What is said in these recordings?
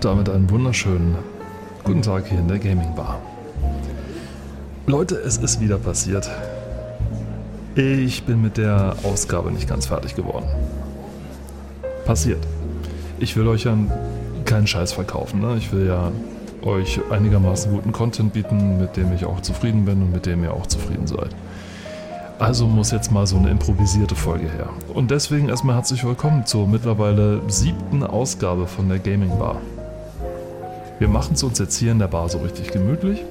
Und damit einen wunderschönen guten Tag hier in der Gaming Bar. Leute, es ist wieder passiert. Ich bin mit der Ausgabe nicht ganz fertig geworden. Passiert. Ich will euch ja keinen Scheiß verkaufen. Ne? Ich will ja euch einigermaßen guten Content bieten, mit dem ich auch zufrieden bin und mit dem ihr auch zufrieden seid. Also muss jetzt mal so eine improvisierte Folge her. Und deswegen erstmal herzlich willkommen zur mittlerweile siebten Ausgabe von der Gaming Bar. Wir machen es uns jetzt hier in der Bar so richtig gemütlich,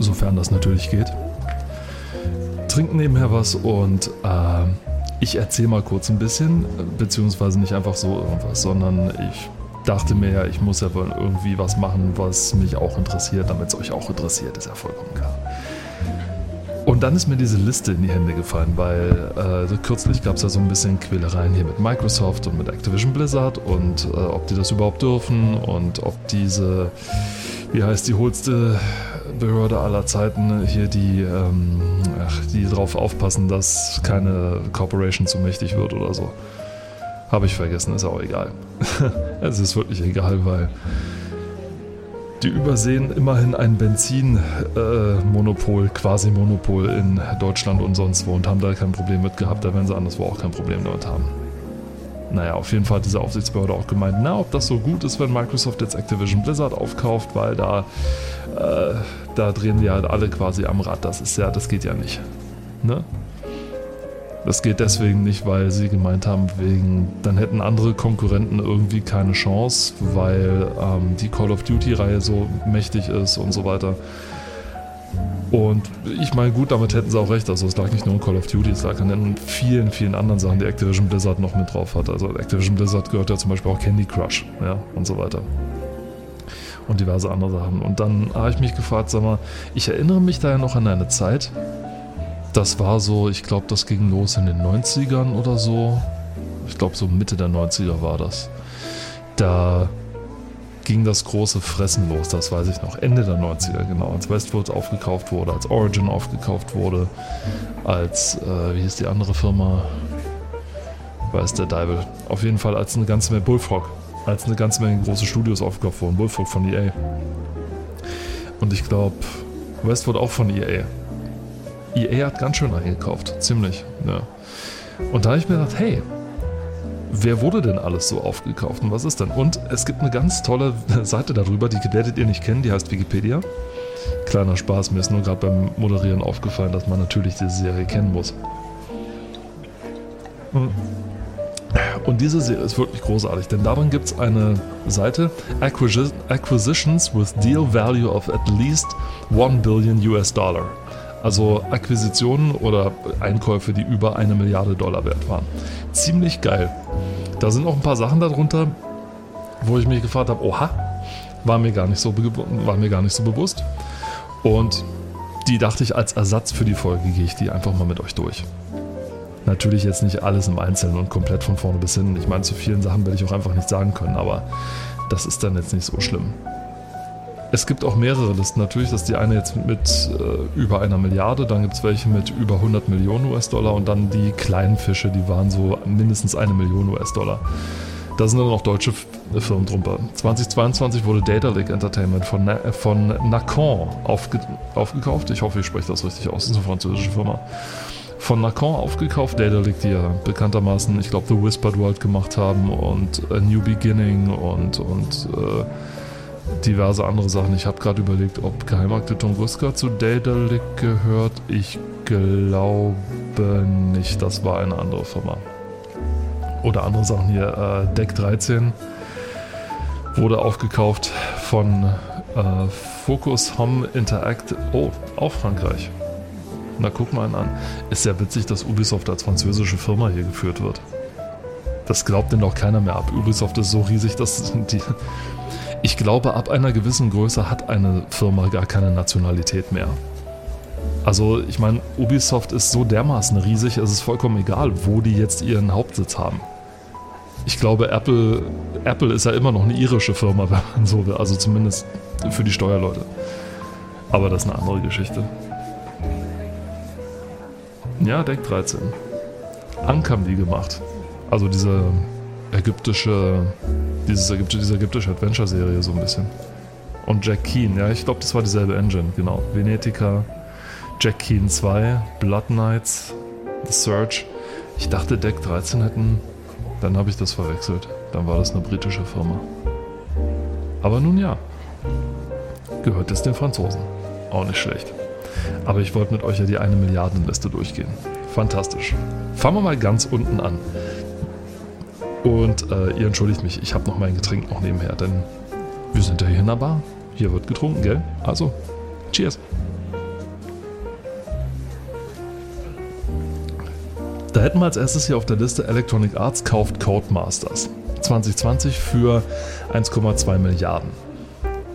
sofern das natürlich geht. Trinken nebenher was und äh, ich erzähle mal kurz ein bisschen, beziehungsweise nicht einfach so irgendwas, sondern ich dachte mir ja, ich muss ja wohl irgendwie was machen, was mich auch interessiert, damit es euch auch interessiert, ist ja vollkommen klar. Und dann ist mir diese Liste in die Hände gefallen, weil äh, kürzlich gab es ja so ein bisschen Quälereien hier mit Microsoft und mit Activision Blizzard und äh, ob die das überhaupt dürfen und ob diese, wie heißt die holste Behörde aller Zeiten hier, die, ähm, ach, die darauf aufpassen, dass keine Corporation zu mächtig wird oder so. Habe ich vergessen, ist auch egal. es ist wirklich egal, weil die übersehen immerhin ein Benzinmonopol, äh, quasi Monopol in Deutschland und sonst wo und haben da kein Problem mit gehabt. Da werden sie anderswo auch kein Problem damit haben. Naja, auf jeden Fall hat diese Aufsichtsbehörde auch gemeint, na, ob das so gut ist, wenn Microsoft jetzt Activision Blizzard aufkauft, weil da, äh, da drehen die halt alle quasi am Rad. Das ist ja, das geht ja nicht. Ne? Das geht deswegen nicht, weil sie gemeint haben, wegen, dann hätten andere Konkurrenten irgendwie keine Chance, weil ähm, die Call of Duty-Reihe so mächtig ist und so weiter. Und ich meine, gut, damit hätten sie auch recht. Also es lag nicht nur in Call of Duty, es lag an vielen, vielen anderen Sachen, die Activision Blizzard noch mit drauf hat. Also Activision Blizzard gehört ja zum Beispiel auch Candy Crush, ja, und so weiter. Und diverse andere Sachen. Und dann habe ich mich gefragt, sag mal, ich erinnere mich da ja noch an eine Zeit, das war so, ich glaube, das ging los in den 90ern oder so. Ich glaube, so Mitte der 90er war das. Da ging das große Fressen los, das weiß ich noch. Ende der 90er, genau. Als Westwood aufgekauft wurde, als Origin aufgekauft wurde, als, äh, wie hieß die andere Firma? Weiß der Deibel. Auf jeden Fall als eine ganze Menge Bullfrog. Als eine ganze Menge große Studios aufgekauft wurden. Bullfrog von EA. Und ich glaube, Westwood auch von EA. EA hat ganz schön eingekauft, ziemlich. Ja. Und da habe ich mir gedacht, hey, wer wurde denn alles so aufgekauft und was ist denn? Und es gibt eine ganz tolle Seite darüber, die werdet ihr nicht kennen, die heißt Wikipedia. Kleiner Spaß, mir ist nur gerade beim Moderieren aufgefallen, dass man natürlich diese Serie kennen muss. Und diese Serie ist wirklich großartig, denn darin gibt es eine Seite Acquisitions with Deal Value of at least 1 Billion US Dollar. Also Akquisitionen oder Einkäufe, die über eine Milliarde Dollar wert waren. Ziemlich geil. Da sind auch ein paar Sachen darunter, wo ich mich gefragt habe, oha, war mir gar nicht so, war mir gar nicht so bewusst. Und die dachte ich, als Ersatz für die Folge gehe ich die einfach mal mit euch durch. Natürlich jetzt nicht alles im Einzelnen und komplett von vorne bis hin. Ich meine, zu vielen Sachen werde ich auch einfach nicht sagen können, aber das ist dann jetzt nicht so schlimm. Es gibt auch mehrere Listen. Natürlich ist die eine jetzt mit äh, über einer Milliarde, dann gibt es welche mit über 100 Millionen US-Dollar und dann die kleinen Fische, die waren so mindestens eine Million US-Dollar. Da sind dann auch deutsche Firmen drunter. 2022 wurde Data Lake Entertainment von, Na von Nacon aufge aufgekauft. Ich hoffe, ich spreche das richtig aus. Das ist eine französische Firma. Von Nacon aufgekauft. Data Lake, die ja bekanntermaßen, ich glaube, The Whispered World gemacht haben und A New Beginning und, und äh, diverse andere Sachen. Ich habe gerade überlegt, ob Geheimakte Tunguska zu Daedalic gehört. Ich glaube nicht. Das war eine andere Firma. Oder andere Sachen hier. Äh, Deck 13 wurde aufgekauft von äh, Focus Home Interact. Oh, auch Frankreich. Na, guck mal einen an. Ist ja witzig, dass Ubisoft als französische Firma hier geführt wird. Das glaubt denn doch keiner mehr ab. Ubisoft ist so riesig, dass die, ich glaube, ab einer gewissen Größe hat eine Firma gar keine Nationalität mehr. Also, ich meine, Ubisoft ist so dermaßen riesig, es ist vollkommen egal, wo die jetzt ihren Hauptsitz haben. Ich glaube, Apple, Apple ist ja immer noch eine irische Firma, wenn man so will. Also zumindest für die Steuerleute. Aber das ist eine andere Geschichte. Ja, Deck 13. Ank haben die gemacht. Also diese ägyptische, dieses ägyptische, diese ägyptische Adventure-Serie so ein bisschen. Und Jack Keen, ja, ich glaube, das war dieselbe Engine, genau. Venetica, Jack Keen 2, Blood Knights, The Search. Ich dachte, Deck 13 hätten. Dann habe ich das verwechselt. Dann war das eine britische Firma. Aber nun ja. Gehört es den Franzosen. Auch nicht schlecht. Aber ich wollte mit euch ja die eine Milliardenliste durchgehen. Fantastisch. Fangen wir mal ganz unten an. Und äh, ihr entschuldigt mich, ich habe noch mein Getränk noch nebenher, denn wir sind ja hier in der Bar. Hier wird getrunken, gell? Also, cheers. Da hätten wir als erstes hier auf der Liste Electronic Arts kauft Codemasters. 2020 für 1,2 Milliarden.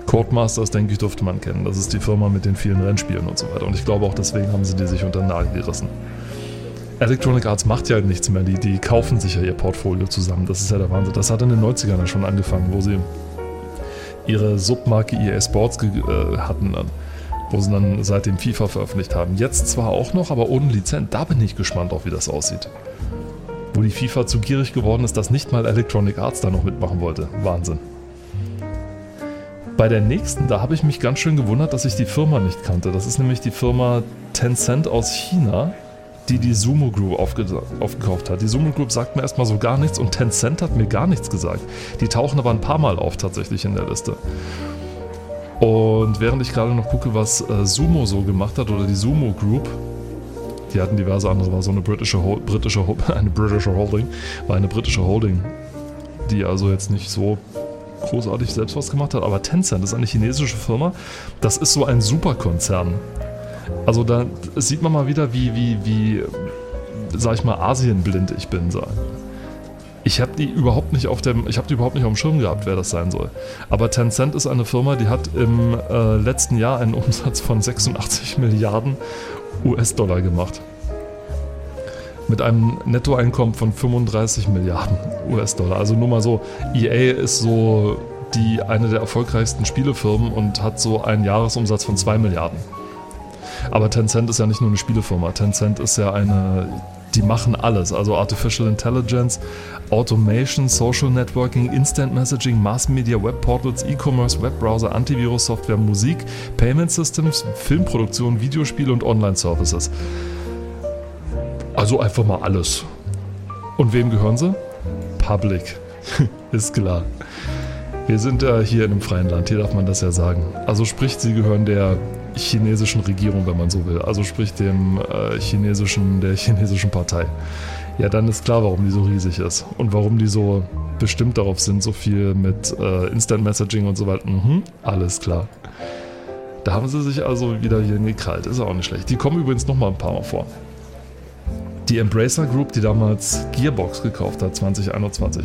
Codemasters, denke ich, dürfte man kennen. Das ist die Firma mit den vielen Rennspielen und so weiter. Und ich glaube auch deswegen haben sie die sich unter den Nagel gerissen. Electronic Arts macht ja nichts mehr. Die, die kaufen sich ja ihr Portfolio zusammen. Das ist ja der Wahnsinn. Das hat in den 90ern ja schon angefangen, wo sie ihre Submarke EA Sports äh, hatten, wo sie dann seitdem FIFA veröffentlicht haben. Jetzt zwar auch noch, aber ohne Lizenz. Da bin ich gespannt auch, wie das aussieht. Wo die FIFA zu gierig geworden ist, dass nicht mal Electronic Arts da noch mitmachen wollte. Wahnsinn. Bei der nächsten, da habe ich mich ganz schön gewundert, dass ich die Firma nicht kannte. Das ist nämlich die Firma Tencent aus China, die die Sumo Group aufgekauft hat. Die Sumo Group sagt mir erstmal so gar nichts und Tencent hat mir gar nichts gesagt. Die tauchen aber ein paar Mal auf tatsächlich in der Liste. Und während ich gerade noch gucke, was äh, Sumo so gemacht hat oder die Sumo Group, die hatten diverse andere, war so eine britische, britische, eine britische Holding, war eine britische Holding, die also jetzt nicht so großartig selbst was gemacht hat, aber Tencent ist eine chinesische Firma, das ist so ein Superkonzern. Also da sieht man mal wieder, wie, wie, wie, sag ich mal, asienblind ich bin. Ich habe die überhaupt nicht auf dem, ich habe die überhaupt nicht auf dem Schirm gehabt, wer das sein soll. Aber Tencent ist eine Firma, die hat im äh, letzten Jahr einen Umsatz von 86 Milliarden US-Dollar gemacht. Mit einem Nettoeinkommen von 35 Milliarden US-Dollar. Also nur mal so, EA ist so die eine der erfolgreichsten Spielefirmen und hat so einen Jahresumsatz von 2 Milliarden. Aber Tencent ist ja nicht nur eine Spielefirma. Tencent ist ja eine die machen alles. Also Artificial Intelligence, Automation, Social Networking, Instant Messaging, Mass Media, Web Portals, E-Commerce, Webbrowser, Antivirus-Software, Musik, Payment Systems, Filmproduktion, Videospiele und Online-Services. Also einfach mal alles. Und wem gehören sie? Public. Ist klar. Wir sind äh, hier in einem freien Land, hier darf man das ja sagen. Also sprich, sie gehören der chinesischen Regierung, wenn man so will. Also sprich dem äh, chinesischen, der chinesischen Partei. Ja, dann ist klar, warum die so riesig ist und warum die so bestimmt darauf sind, so viel mit äh, Instant Messaging und so weiter. Mhm, alles klar. Da haben sie sich also wieder hier gekrallt. Ist auch nicht schlecht. Die kommen übrigens noch mal ein paar Mal vor. Die Embracer Group, die damals Gearbox gekauft hat, 2021.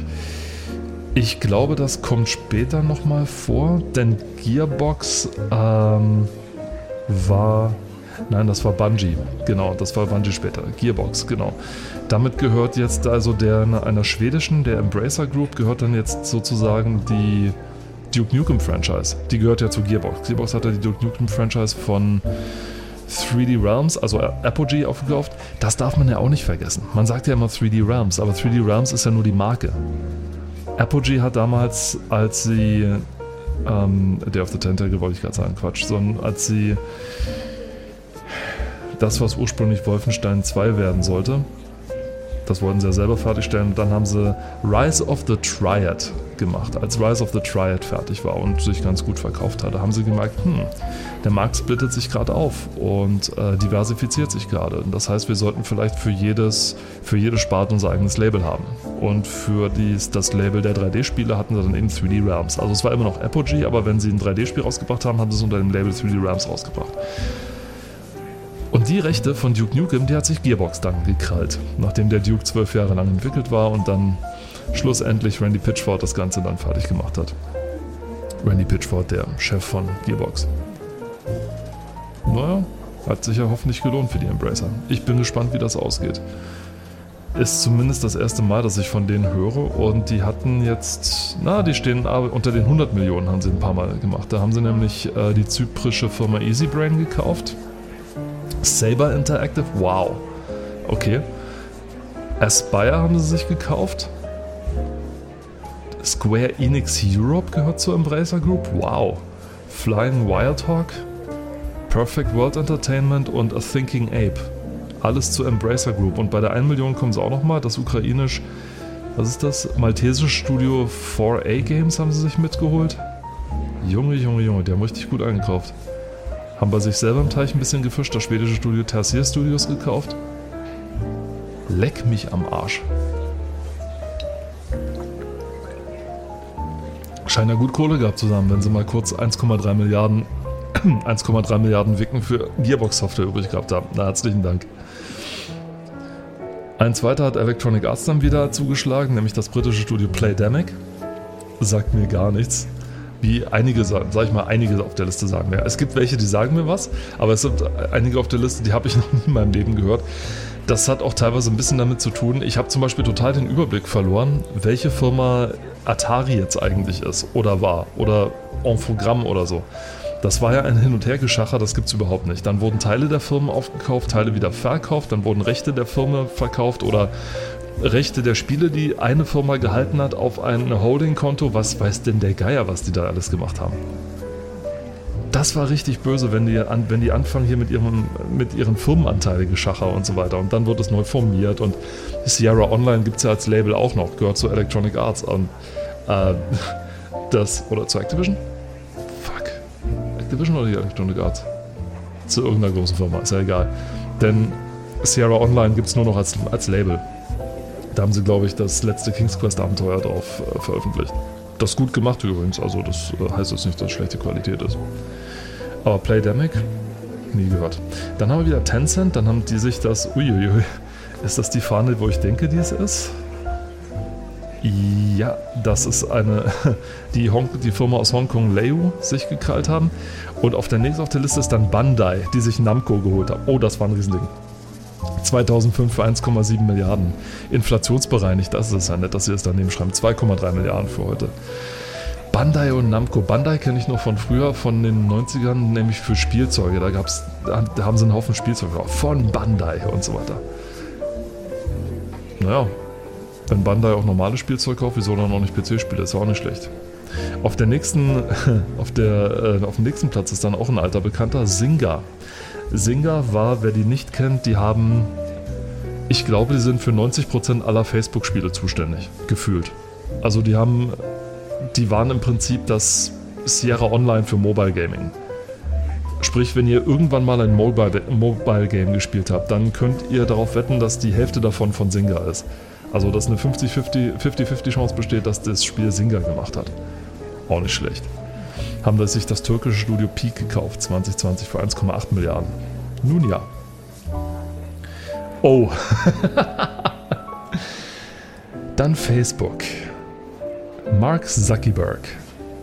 Ich glaube, das kommt später nochmal vor, denn Gearbox ähm, war. Nein, das war Bungie. Genau, das war Bungie später. Gearbox, genau. Damit gehört jetzt also der einer schwedischen, der Embracer Group, gehört dann jetzt sozusagen die Duke Nukem Franchise. Die gehört ja zu Gearbox. Gearbox hat ja die Duke Nukem Franchise von 3D Realms, also Apogee, aufgekauft. Das darf man ja auch nicht vergessen. Man sagt ja immer 3D Realms, aber 3D Realms ist ja nur die Marke. Apogee hat damals, als sie ähm, Day of the Tentacle wollte ich gerade sagen, Quatsch, sondern als sie das, was ursprünglich Wolfenstein 2 werden sollte, das wollten sie ja selber fertigstellen dann haben sie Rise of the Triad gemacht. Als Rise of the Triad fertig war und sich ganz gut verkauft hatte, haben sie gemerkt, hm, der Markt splittet sich gerade auf und äh, diversifiziert sich gerade. Das heißt, wir sollten vielleicht für jedes, für jede Sparte unser eigenes Label haben. Und für dies, das Label der 3D-Spiele hatten sie dann eben 3D Realms. Also es war immer noch Apogee, aber wenn sie ein 3D-Spiel rausgebracht haben, haben sie es unter dem Label 3D Realms rausgebracht. Und die Rechte von Duke Nukem, die hat sich Gearbox dann gekrallt, nachdem der Duke zwölf Jahre lang entwickelt war und dann schlussendlich Randy Pitchford das Ganze dann fertig gemacht hat. Randy Pitchford, der Chef von Gearbox. Naja, hat sich ja hoffentlich gelohnt für die Embracer. Ich bin gespannt, wie das ausgeht. Ist zumindest das erste Mal, dass ich von denen höre und die hatten jetzt, na, die stehen unter den 100 Millionen, haben sie ein paar Mal gemacht. Da haben sie nämlich äh, die zyprische Firma EasyBrain gekauft. Saber Interactive, wow. Okay. Aspire haben sie sich gekauft. Square Enix Europe gehört zur Embracer Group. Wow. Flying Wild Hawk, Perfect World Entertainment und A Thinking Ape. Alles zur Embracer Group. Und bei der 1 Million kommen sie auch nochmal. Das ukrainisch, was ist das? Maltesische Studio 4A Games haben sie sich mitgeholt. Junge, Junge, Junge, die haben richtig gut eingekauft. Haben bei sich selber im Teich ein bisschen gefischt, das schwedische Studio Tertier Studios gekauft. Leck mich am Arsch. Scheint ja gut Kohle gehabt zu haben, wenn sie mal kurz 1,3 Milliarden 1,3 Milliarden Wicken für Gearbox-Software übrig gehabt haben. Na, herzlichen Dank. Ein zweiter hat Electronic Arts dann wieder zugeschlagen, nämlich das britische Studio Playdemic. Sagt mir gar nichts wie einige, sag ich mal, einige auf der Liste sagen mir. Es gibt welche, die sagen mir was, aber es sind einige auf der Liste, die habe ich noch nie in meinem Leben gehört. Das hat auch teilweise ein bisschen damit zu tun. Ich habe zum Beispiel total den Überblick verloren, welche Firma Atari jetzt eigentlich ist oder war oder Infogramm oder so. Das war ja ein Hin- und Hergeschacher, das gibt es überhaupt nicht. Dann wurden Teile der Firmen aufgekauft, Teile wieder verkauft, dann wurden Rechte der Firma verkauft oder Rechte der Spiele, die eine Firma gehalten hat, auf ein Holding-Konto. Was weiß denn der Geier, was die da alles gemacht haben? Das war richtig böse, wenn die, an, wenn die anfangen hier mit ihren, mit ihren Firmenanteilen geschacher und so weiter. Und dann wird es neu formiert. Und Sierra Online gibt es ja als Label auch noch, gehört zu Electronic Arts. Und äh, das, oder zu Activision? Fuck. Activision oder die Electronic Arts? Zu irgendeiner großen Firma, ist ja egal. Denn Sierra Online gibt es nur noch als, als Label. Da haben sie, glaube ich, das letzte King's Quest Abenteuer drauf äh, veröffentlicht. Das ist gut gemacht übrigens, also das äh, heißt jetzt nicht, dass es schlechte Qualität ist. Aber Playdemic, nie gehört. Dann haben wir wieder Tencent, dann haben die sich das, uiuiui, ist das die Fahne, wo ich denke, die es ist? Ja, das ist eine, die, Hong, die Firma aus Hongkong, Leu, sich gekrallt haben. Und auf der nächsten auf der Liste ist dann Bandai, die sich Namco geholt haben. Oh, das war ein Riesending. 2005 für 1,7 Milliarden. Inflationsbereinigt, das ist ja nett, dass sie es daneben schreiben. 2,3 Milliarden für heute. Bandai und Namco. Bandai kenne ich noch von früher, von den 90ern, nämlich für Spielzeuge. Da, gab's, da haben sie einen Haufen Spielzeuge von Bandai und so weiter. Naja, wenn Bandai auch normales Spielzeug kauft, wieso dann auch nicht PC-Spiele? Ist auch nicht schlecht. Auf, der nächsten, auf, der, äh, auf dem nächsten Platz ist dann auch ein alter Bekannter, Singa. Singa war, wer die nicht kennt, die haben, ich glaube, die sind für 90% aller Facebook-Spiele zuständig, gefühlt. Also die haben, die waren im Prinzip das Sierra Online für Mobile Gaming. Sprich, wenn ihr irgendwann mal ein Mobile, Mobile Game gespielt habt, dann könnt ihr darauf wetten, dass die Hälfte davon von Singa ist. Also, dass eine 50-50 Chance besteht, dass das Spiel Singa gemacht hat. Auch nicht schlecht haben wir sich das türkische Studio Peak gekauft, 2020 für 1,8 Milliarden. Nun ja. Oh. Dann Facebook. Mark Zuckerberg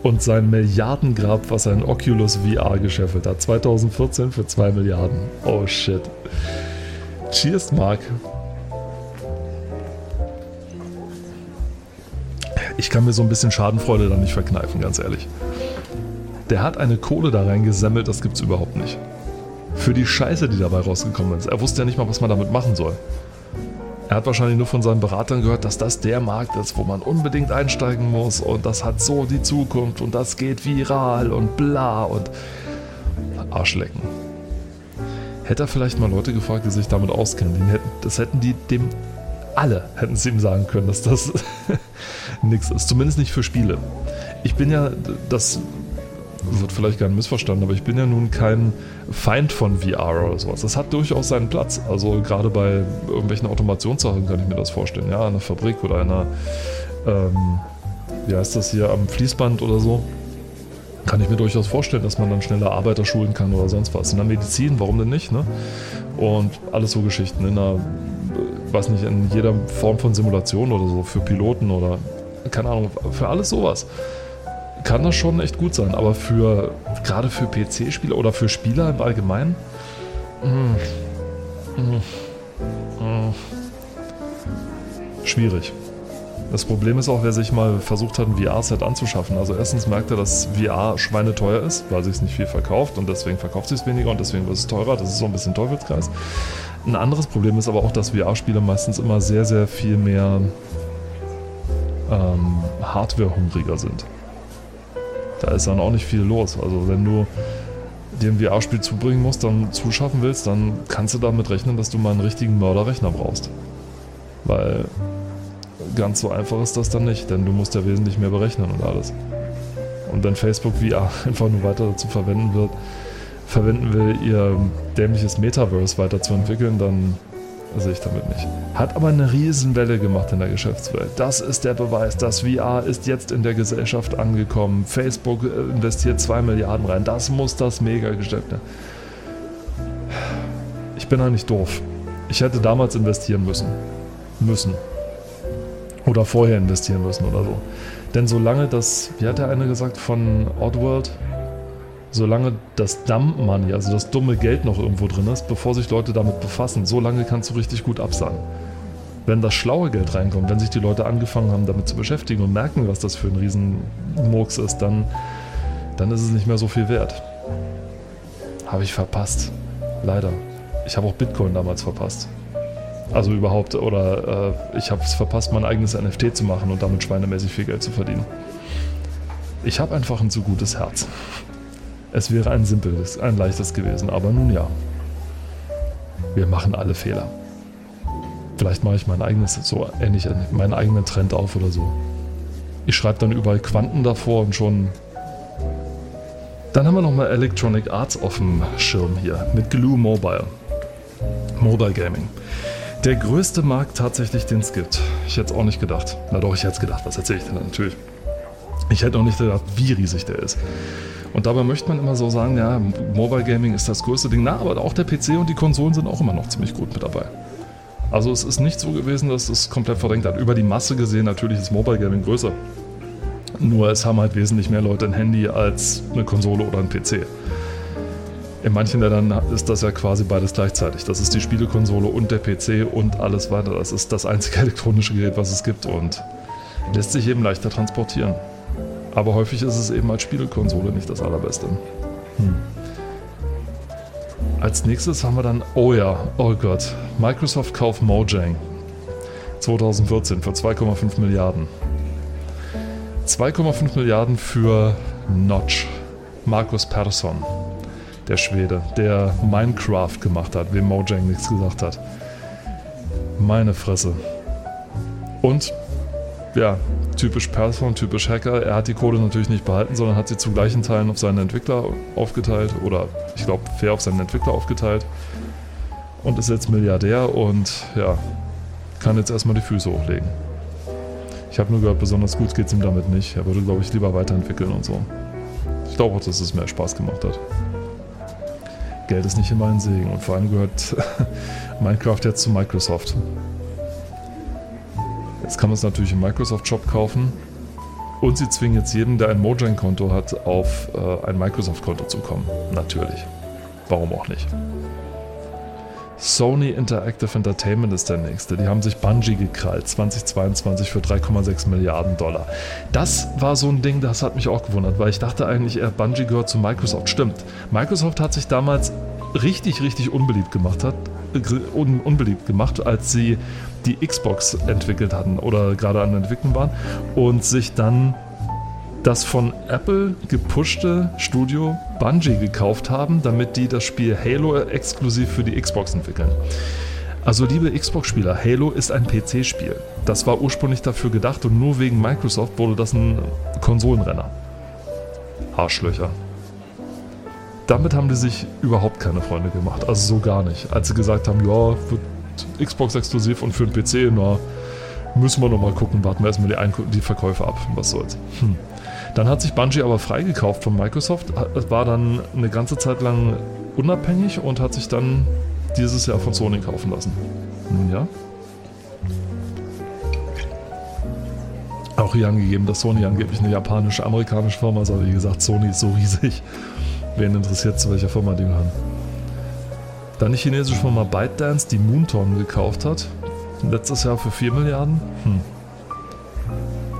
und sein Milliardengrab, was ein Oculus VR gescheffelt hat. 2014 für 2 Milliarden. Oh shit. Cheers, Mark. Ich kann mir so ein bisschen Schadenfreude da nicht verkneifen, ganz ehrlich. Der hat eine Kohle da reingesammelt, das gibt's überhaupt nicht. Für die Scheiße, die dabei rausgekommen ist. Er wusste ja nicht mal, was man damit machen soll. Er hat wahrscheinlich nur von seinen Beratern gehört, dass das der Markt ist, wo man unbedingt einsteigen muss und das hat so die Zukunft und das geht viral und bla und Arschlecken. Hätte er vielleicht mal Leute gefragt, die sich damit auskennen, hätten, das hätten die dem alle hätten sie ihm sagen können, dass das nichts ist. Zumindest nicht für Spiele. Ich bin ja, das wird vielleicht nicht missverstanden, aber ich bin ja nun kein Feind von VR oder sowas. Das hat durchaus seinen Platz. Also gerade bei irgendwelchen Automationssachen kann ich mir das vorstellen. Ja, einer Fabrik oder einer, ähm, wie heißt das hier, am Fließband oder so. Kann ich mir durchaus vorstellen, dass man dann schneller Arbeiter schulen kann oder sonst was. In der Medizin, warum denn nicht? Ne? Und alles so Geschichten. In einer, weiß nicht, in jeder Form von Simulation oder so, für Piloten oder keine Ahnung, für alles sowas kann das schon echt gut sein. Aber für gerade für PC-Spieler oder für Spieler im Allgemeinen. Mh, mh, mh, schwierig. Das Problem ist auch, wer sich mal versucht hat, ein VR-Set anzuschaffen. Also erstens merkt er, dass VR schweineteuer ist, weil sich es nicht viel verkauft und deswegen verkauft sich es weniger und deswegen wird es teurer. Das ist so ein bisschen Teufelskreis. Ein anderes Problem ist aber auch, dass VR-Spiele meistens immer sehr, sehr viel mehr ähm, Hardware-hungriger sind. Da ist dann auch nicht viel los. Also wenn du dir ein VR-Spiel zubringen musst, dann zuschaffen willst, dann kannst du damit rechnen, dass du mal einen richtigen Mörderrechner brauchst. Weil ganz so einfach ist das dann nicht, denn du musst ja wesentlich mehr berechnen und alles. Und wenn Facebook VR einfach nur weiter dazu verwenden wird, verwenden will, ihr dämliches Metaverse weiterzuentwickeln, dann sehe ich damit nicht. Hat aber eine Riesenwelle gemacht in der Geschäftswelt. Das ist der Beweis, dass VR ist jetzt in der Gesellschaft angekommen. Facebook äh, investiert 2 Milliarden rein. Das muss das Mega-Geschäft. Ne? Ich bin eigentlich doof. Ich hätte damals investieren müssen. Müssen. Oder vorher investieren müssen oder so. Denn solange das, wie hat der eine gesagt von Oddworld, solange das Dump Money, also das dumme Geld noch irgendwo drin ist, bevor sich Leute damit befassen, solange kannst du richtig gut absagen. Wenn das schlaue Geld reinkommt, wenn sich die Leute angefangen haben, damit zu beschäftigen und merken, was das für ein Riesenmurks ist, dann, dann ist es nicht mehr so viel wert. Habe ich verpasst. Leider. Ich habe auch Bitcoin damals verpasst. Also überhaupt, oder äh, ich habe es verpasst, mein eigenes NFT zu machen und damit schweinemäßig viel Geld zu verdienen. Ich habe einfach ein zu gutes Herz. Es wäre ein simples, ein leichtes gewesen, aber nun ja. Wir machen alle Fehler. Vielleicht mache ich mein eigenes, so ähnlich, meinen eigenen Trend auf oder so. Ich schreibe dann überall Quanten davor und schon. Dann haben wir nochmal Electronic Arts auf dem Schirm hier mit Glue Mobile. Mobile Gaming. Der größte Markt tatsächlich, den es gibt. Ich hätte es auch nicht gedacht. Na doch, ich hätte es gedacht. Was erzähle ich denn natürlich? Ich hätte auch nicht gedacht, wie riesig der ist. Und dabei möchte man immer so sagen, ja, Mobile Gaming ist das größte Ding. Na, aber auch der PC und die Konsolen sind auch immer noch ziemlich gut mit dabei. Also es ist nicht so gewesen, dass es komplett verdrängt hat. Über die Masse gesehen natürlich ist Mobile Gaming größer. Nur es haben halt wesentlich mehr Leute ein Handy als eine Konsole oder ein PC. In manchen Ländern ist das ja quasi beides gleichzeitig. Das ist die Spielekonsole und der PC und alles weiter. Das ist das einzige elektronische Gerät, was es gibt und lässt sich eben leichter transportieren. Aber häufig ist es eben als Spielekonsole nicht das allerbeste. Hm. Als nächstes haben wir dann, oh ja, oh Gott, Microsoft kauft Mojang 2014 für 2,5 Milliarden. 2,5 Milliarden für Notch, Markus Persson, der Schwede, der Minecraft gemacht hat, wem Mojang nichts gesagt hat. Meine Fresse. Und ja, typisch Person, typisch Hacker. Er hat die Code natürlich nicht behalten, sondern hat sie zu gleichen Teilen auf seinen Entwickler aufgeteilt oder ich glaube fair auf seinen Entwickler aufgeteilt und ist jetzt Milliardär und ja, kann jetzt erstmal die Füße hochlegen. Ich habe nur gehört, besonders gut geht es ihm damit nicht. Er würde, glaube ich, lieber weiterentwickeln und so. Ich glaube auch, dass es mehr Spaß gemacht hat. Geld ist nicht immer ein Segen und vor allem gehört Minecraft jetzt zu Microsoft. Jetzt kann man es natürlich im Microsoft Shop kaufen. Und sie zwingen jetzt jeden, der ein Mojang-Konto hat, auf äh, ein Microsoft-Konto zu kommen. Natürlich. Warum auch nicht? Sony Interactive Entertainment ist der nächste. Die haben sich Bungie gekrallt, 2022 für 3,6 Milliarden Dollar. Das war so ein Ding, das hat mich auch gewundert, weil ich dachte eigentlich, eher Bungie gehört zu Microsoft. Stimmt. Microsoft hat sich damals richtig, richtig unbeliebt gemacht, hat, äh, un, unbeliebt gemacht, als sie die Xbox entwickelt hatten oder gerade an entwickeln waren und sich dann das von Apple gepushte Studio Bungie gekauft haben, damit die das Spiel Halo exklusiv für die Xbox entwickeln. Also liebe Xbox-Spieler, Halo ist ein PC-Spiel. Das war ursprünglich dafür gedacht und nur wegen Microsoft wurde das ein Konsolenrenner. Arschlöcher. Damit haben die sich überhaupt keine Freunde gemacht, also so gar nicht. Als sie gesagt haben, ja, wird Xbox exklusiv und für den PC, na, müssen wir nochmal gucken, warten wir erstmal die, die Verkäufe ab, was soll's. Hm. Dann hat sich Bungie aber freigekauft von Microsoft, war dann eine ganze Zeit lang unabhängig und hat sich dann dieses Jahr von Sony kaufen lassen. Nun ja. Auch hier angegeben, dass Sony angeblich eine japanische, amerikanische Firma ist, aber wie gesagt, Sony ist so riesig. Wen interessiert zu welcher Firma die gehören? Dann die chinesische Firma ByteDance, die Moonton gekauft hat. Letztes Jahr für 4 Milliarden. Hm.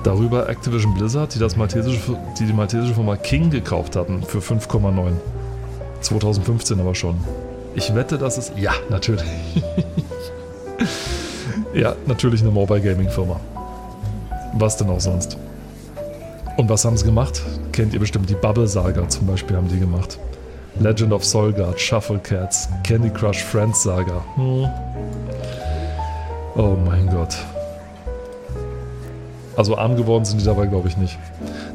Darüber Activision Blizzard, die, das maltesische, die die maltesische Firma King gekauft hatten für 5,9. 2015 aber schon. Ich wette, dass es. Ja, natürlich. ja, natürlich eine Mobile Gaming Firma. Was denn auch sonst? Und was haben sie gemacht? Kennt ihr bestimmt die Bubble Saga zum Beispiel haben die gemacht. Legend of Solgard, Shuffle Cats, Candy Crush Friends Saga. Hm. Oh mein Gott. Also arm geworden sind die dabei, glaube ich, nicht.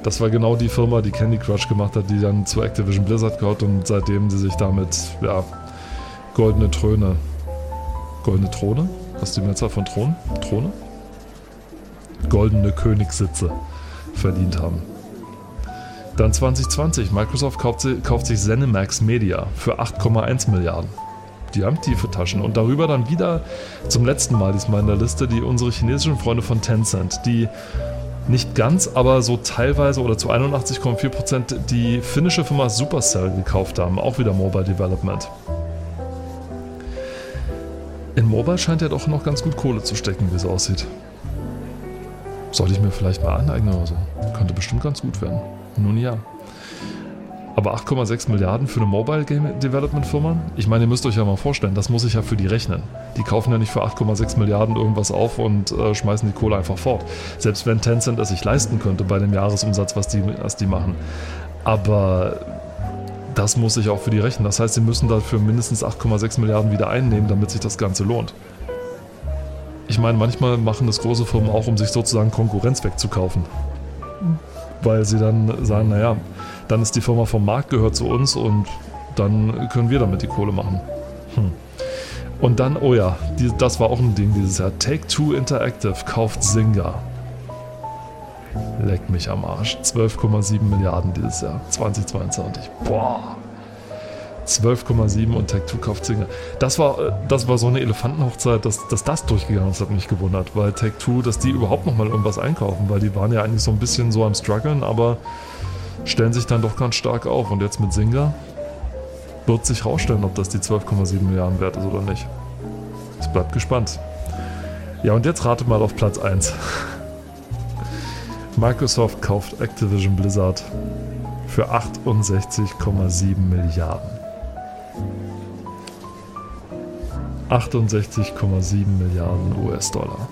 Das war genau die Firma, die Candy Crush gemacht hat, die dann zu Activision Blizzard gehört und seitdem sie sich damit, ja, goldene Throne. Goldene Throne? Was ist die Mehrzahl von Thron? Throne? Goldene Königssitze verdient haben. Dann 2020, Microsoft kauft, kauft sich ZeniMax Media für 8,1 Milliarden. Die haben tiefe Taschen. Und darüber dann wieder zum letzten Mal diesmal in der Liste die unsere chinesischen Freunde von Tencent, die nicht ganz, aber so teilweise oder zu 81,4% die finnische Firma Supercell gekauft haben. Auch wieder Mobile Development. In Mobile scheint ja doch noch ganz gut Kohle zu stecken, wie es aussieht. Sollte ich mir vielleicht mal aneignen oder so. Könnte bestimmt ganz gut werden. Nun ja. Aber 8,6 Milliarden für eine Mobile Game Development Firma? Ich meine, ihr müsst euch ja mal vorstellen, das muss ich ja für die rechnen. Die kaufen ja nicht für 8,6 Milliarden irgendwas auf und äh, schmeißen die Kohle einfach fort. Selbst wenn Tencent es sich leisten könnte bei dem Jahresumsatz, was die, was die machen. Aber das muss ich auch für die rechnen. Das heißt, sie müssen dafür mindestens 8,6 Milliarden wieder einnehmen, damit sich das Ganze lohnt. Ich meine, manchmal machen das große Firmen auch, um sich sozusagen Konkurrenz wegzukaufen. Weil sie dann sagen, naja, dann ist die Firma vom Markt, gehört zu uns und dann können wir damit die Kohle machen. Hm. Und dann, oh ja, die, das war auch ein Ding dieses Jahr. Take-Two Interactive kauft Zynga. Leck mich am Arsch. 12,7 Milliarden dieses Jahr. 2022. Boah. 12,7 und Tech2 kauft Zynga. Das war, äh, das war so eine Elefantenhochzeit, dass, dass das durchgegangen ist, hat mich gewundert. Weil Tech2, dass die überhaupt nochmal irgendwas einkaufen, weil die waren ja eigentlich so ein bisschen so am struggeln, aber stellen sich dann doch ganz stark auf. Und jetzt mit Singer wird sich rausstellen, ob das die 12,7 Milliarden wert ist oder nicht. Es bleibt gespannt. Ja, und jetzt rate mal auf Platz 1. Microsoft kauft Activision Blizzard für 68,7 Milliarden. 68,7 Milliarden US-Dollar.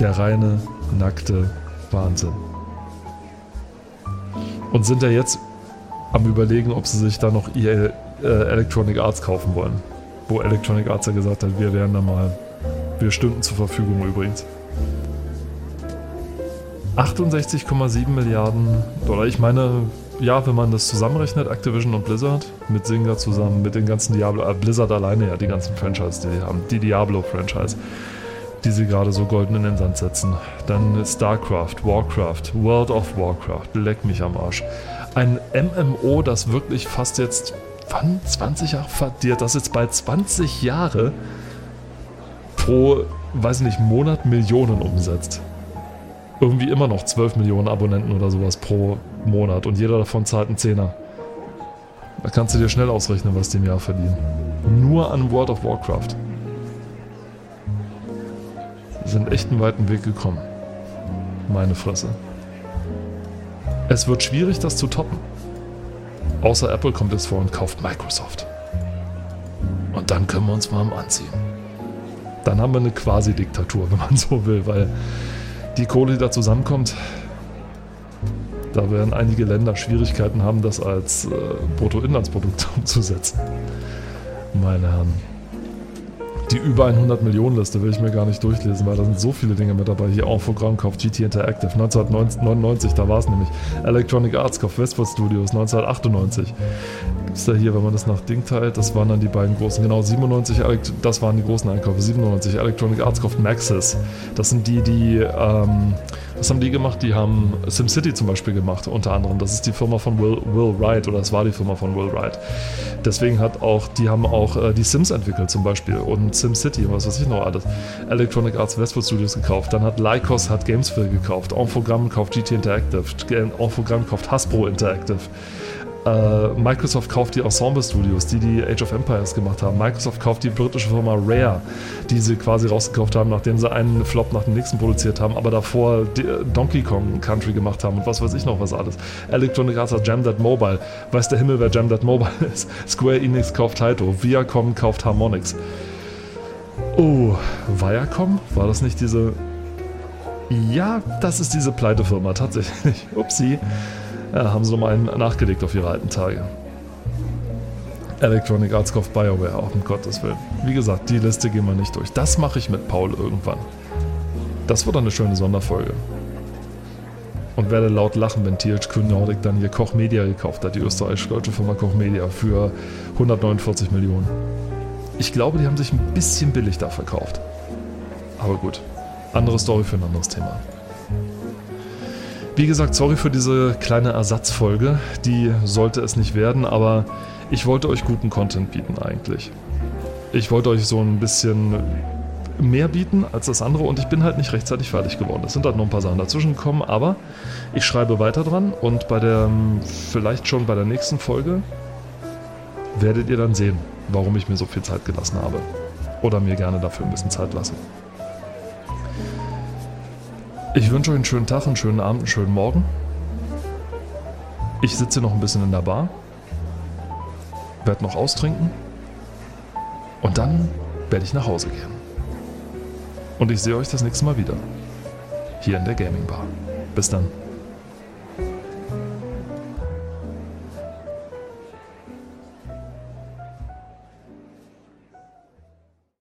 Der reine, nackte Wahnsinn. Und sind ja jetzt am überlegen, ob sie sich da noch EA äh, Electronic Arts kaufen wollen. Wo Electronic Arts ja gesagt hat, wir wären da mal, wir stünden zur Verfügung übrigens. 68,7 Milliarden Dollar. Ich meine, ja, wenn man das zusammenrechnet, Activision und Blizzard, mit Singer zusammen, mit den ganzen Diablo, äh, Blizzard alleine ja, die ganzen Franchise, die, die haben, die Diablo-Franchise die sie gerade so golden in den Sand setzen. Dann StarCraft, Warcraft, World of Warcraft, leck mich am Arsch. Ein MMO, das wirklich fast jetzt, wann? 20 Jahre? Das jetzt bald 20 Jahre pro, weiß ich nicht, Monat Millionen umsetzt. Irgendwie immer noch 12 Millionen Abonnenten oder sowas pro Monat und jeder davon zahlt einen Zehner. Da kannst du dir schnell ausrechnen, was die im Jahr verdienen. Nur an World of Warcraft sind echt einen weiten Weg gekommen. Meine Fresse. Es wird schwierig, das zu toppen. Außer Apple kommt jetzt vor und kauft Microsoft. Und dann können wir uns mal anziehen. Dann haben wir eine Quasi-Diktatur, wenn man so will, weil die Kohle, die da zusammenkommt, da werden einige Länder Schwierigkeiten haben, das als äh, Bruttoinlandsprodukt umzusetzen. Meine Herren die über 100 Millionen Liste will ich mir gar nicht durchlesen, weil da sind so viele Dinge mit dabei. Hier Infogramm kauft GT Interactive 1999, da war es nämlich. Electronic Arts kauft Westwood Studios 1998. Gibt es da hier, wenn man das nach Ding teilt, das waren dann die beiden großen. Genau, 97, das waren die großen Einkäufe. 97, Electronic Arts kauft Maxis. Das sind die, die, ähm, was haben die gemacht? Die haben SimCity zum Beispiel gemacht, unter anderem. Das ist die Firma von Will, Will Wright oder es war die Firma von Will Wright. Deswegen hat auch, die haben auch äh, die Sims entwickelt zum Beispiel und SimCity und was weiß ich noch alles. Electronic Arts Westwood Studios gekauft. Dann hat Lycos hat Gamesville gekauft. Infogramm kauft GT Interactive. Infogramm kauft Hasbro Interactive. Äh, Microsoft kauft die Ensemble Studios, die die Age of Empires gemacht haben. Microsoft kauft die britische Firma Rare, die sie quasi rausgekauft haben, nachdem sie einen Flop nach dem nächsten produziert haben, aber davor äh, Donkey Kong Country gemacht haben und was weiß ich noch was alles. Electronic Arts hat Jam That Mobile. Weiß der Himmel, wer Jam That Mobile ist. Square Enix kauft Taito. Viacom kauft Harmonix. Oh, Viacom? War das nicht diese... Ja, das ist diese Pleitefirma, tatsächlich. Upsi. Ja, haben sie nochmal einen nachgelegt auf ihre alten Tage. Electronic Arts kauft BioWare, auch um Gottes Willen. Wie gesagt, die Liste gehen wir nicht durch. Das mache ich mit Paul irgendwann. Das wird eine schöne Sonderfolge. Und werde laut lachen, wenn THQ Nordic dann hier Koch Media gekauft hat, die österreichisch-deutsche Firma Koch Media, für 149 Millionen. Ich glaube, die haben sich ein bisschen billig da verkauft. Aber gut, andere Story für ein anderes Thema. Wie gesagt, sorry für diese kleine Ersatzfolge. Die sollte es nicht werden, aber ich wollte euch guten Content bieten eigentlich. Ich wollte euch so ein bisschen mehr bieten als das andere und ich bin halt nicht rechtzeitig fertig geworden. Es sind halt noch ein paar Sachen dazwischen gekommen, aber ich schreibe weiter dran und bei der, vielleicht schon bei der nächsten Folge, werdet ihr dann sehen, warum ich mir so viel Zeit gelassen habe. Oder mir gerne dafür ein bisschen Zeit lassen. Ich wünsche euch einen schönen Tag, einen schönen Abend, einen schönen Morgen. Ich sitze noch ein bisschen in der Bar, werde noch austrinken und dann werde ich nach Hause gehen. Und ich sehe euch das nächste Mal wieder. Hier in der Gaming Bar. Bis dann.